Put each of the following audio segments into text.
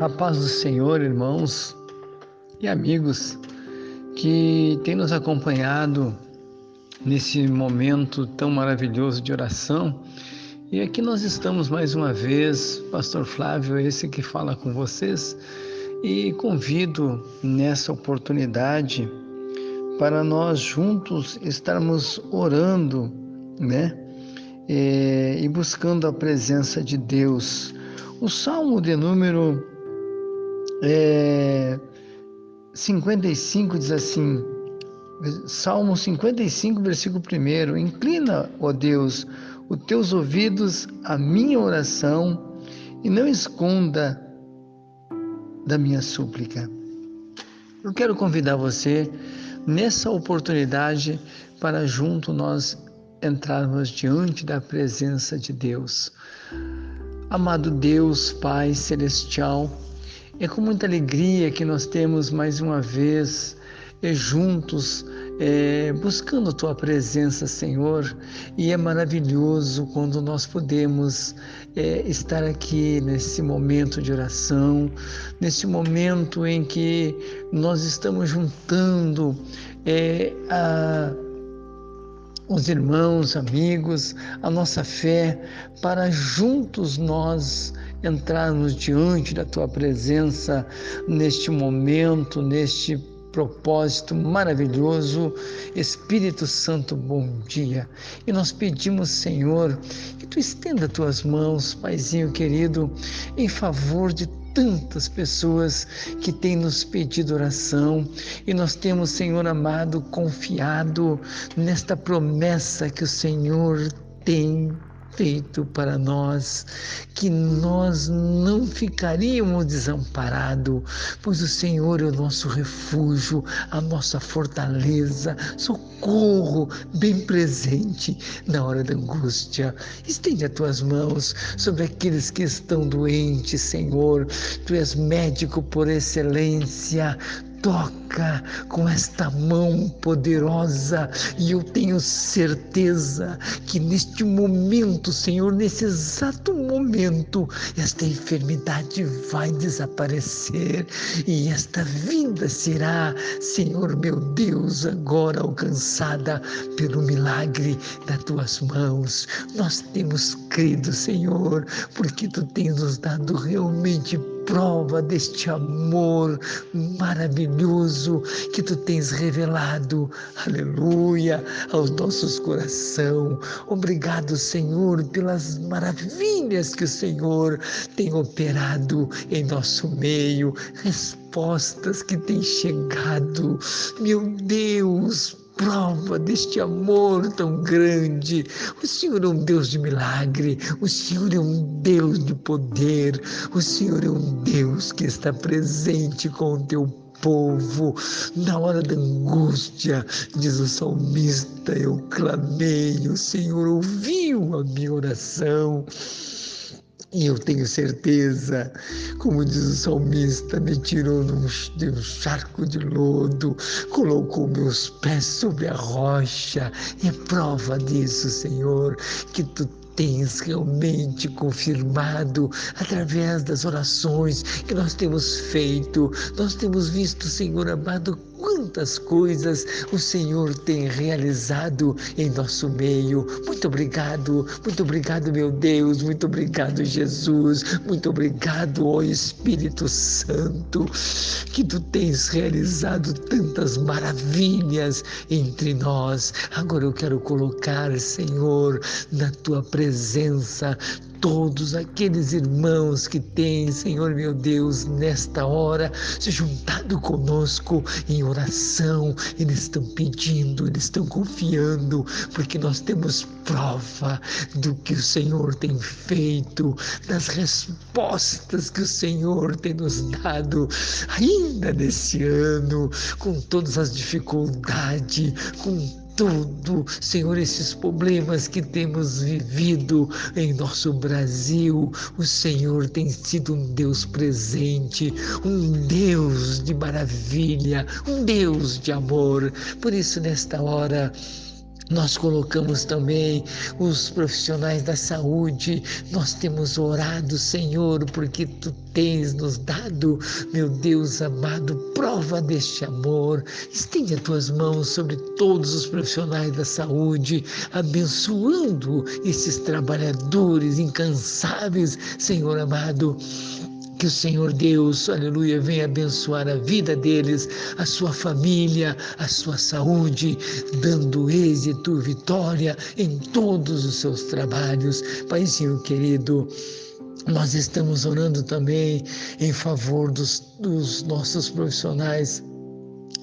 A paz do Senhor, irmãos e amigos que têm nos acompanhado nesse momento tão maravilhoso de oração. E aqui nós estamos mais uma vez, Pastor Flávio, esse que fala com vocês, e convido nessa oportunidade para nós juntos estarmos orando, né? É, e buscando a presença de Deus. O Salmo de número é, 55 diz assim, Salmo 55, versículo 1: Inclina, ó Deus, os teus ouvidos à minha oração e não esconda da minha súplica. Eu quero convidar você nessa oportunidade para junto nós entrarmos diante da presença de Deus. Amado Deus, Pai celestial, é com muita alegria que nós temos mais uma vez é, juntos é, buscando a tua presença, Senhor, e é maravilhoso quando nós podemos é, estar aqui nesse momento de oração, nesse momento em que nós estamos juntando é, a os irmãos, amigos, a nossa fé, para juntos nós entrarmos diante da tua presença neste momento, neste propósito maravilhoso. Espírito Santo, bom dia. E nós pedimos, Senhor, que tu estenda tuas mãos, Paizinho querido, em favor de tantas pessoas que têm nos pedido oração. E nós temos, Senhor amado, confiado nesta promessa que o Senhor tem feito para nós, que nós não ficaríamos desamparados, pois o Senhor é o nosso refúgio, a nossa fortaleza, socorro bem presente na hora da angústia. Estende as tuas mãos sobre aqueles que estão doentes, Senhor. Tu és médico por excelência, toca com esta mão poderosa e eu tenho certeza que neste momento, Senhor, nesse exato momento, esta enfermidade vai desaparecer e esta vida será, Senhor meu Deus, agora alcançada pelo milagre das tuas mãos. Nós temos crido, Senhor, porque tu tens nos dado realmente prova deste amor maravilhoso que tu tens revelado, aleluia, aos nossos corações. Obrigado, Senhor, pelas maravilhas que o Senhor tem operado em nosso meio, respostas que têm chegado. Meu Deus, prova deste amor tão grande. O Senhor é um Deus de milagre, o Senhor é um Deus de poder, o Senhor é um Deus que está presente com o teu povo. Na hora da angústia, diz o salmista, eu clamei, o Senhor ouviu a minha oração. E eu tenho certeza, como diz o salmista, me tirou de um charco de lodo, colocou meus pés sobre a rocha. É prova disso, Senhor, que tu tens realmente confirmado através das orações que nós temos feito. Nós temos visto, Senhor amado, quantas coisas o Senhor tem realizado em nosso meio. Muito obrigado, muito obrigado, meu Deus, muito obrigado, Jesus, muito obrigado, ó Espírito Santo, que tu tens realizado tantas maravilhas entre nós. Agora eu quero colocar, Senhor, na tua presença todos aqueles irmãos que têm, Senhor meu Deus, nesta hora se juntado conosco em oração. Eles estão pedindo, eles estão confiando, porque nós temos prova do que o Senhor tem feito, das respostas que o Senhor tem nos dado ainda nesse ano, com todas as dificuldades, com tudo, Senhor, esses problemas que temos vivido em nosso Brasil, o Senhor tem sido um Deus presente, um Deus de maravilha, um Deus de amor. Por isso, nesta hora, nós colocamos também os profissionais da saúde, nós temos orado, Senhor, porque tu tens nos dado, meu Deus amado, prova deste amor. Estende as tuas mãos sobre todos os profissionais da saúde, abençoando esses trabalhadores incansáveis, Senhor amado que o Senhor Deus, aleluia, venha abençoar a vida deles, a sua família, a sua saúde, dando êxito, vitória em todos os seus trabalhos. Paizinho querido, nós estamos orando também em favor dos, dos nossos profissionais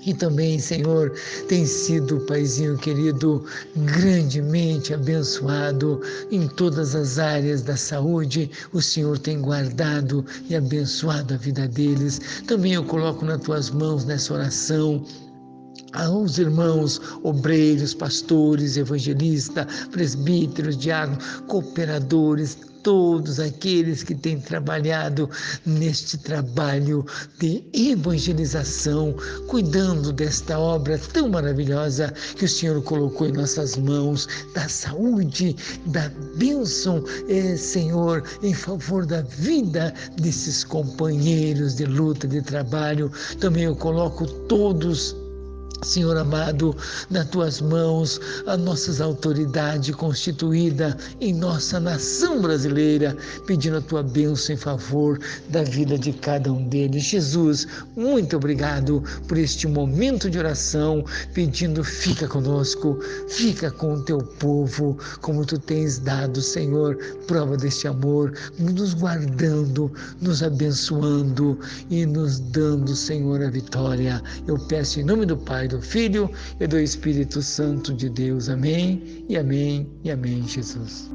e também, Senhor, tem sido, Paizinho querido, grandemente abençoado em todas as áreas da saúde. O Senhor tem guardado e abençoado a vida deles. Também eu coloco nas tuas mãos nessa oração aos irmãos obreiros, pastores, evangelistas, presbíteros, diáconos, cooperadores, todos aqueles que têm trabalhado neste trabalho de evangelização, cuidando desta obra tão maravilhosa que o Senhor colocou em nossas mãos, da saúde, da bênção, é, Senhor, em favor da vida desses companheiros de luta, de trabalho. Também eu coloco todos Senhor amado, nas tuas mãos, a nossas autoridades constituída em nossa nação brasileira, pedindo a tua bênção em favor da vida de cada um deles. Jesus, muito obrigado por este momento de oração, pedindo, fica conosco, fica com o teu povo, como tu tens dado, Senhor, prova deste amor, nos guardando, nos abençoando e nos dando, Senhor, a vitória. Eu peço em nome do Pai, do Filho e do Espírito Santo de Deus. Amém e amém e amém, Jesus.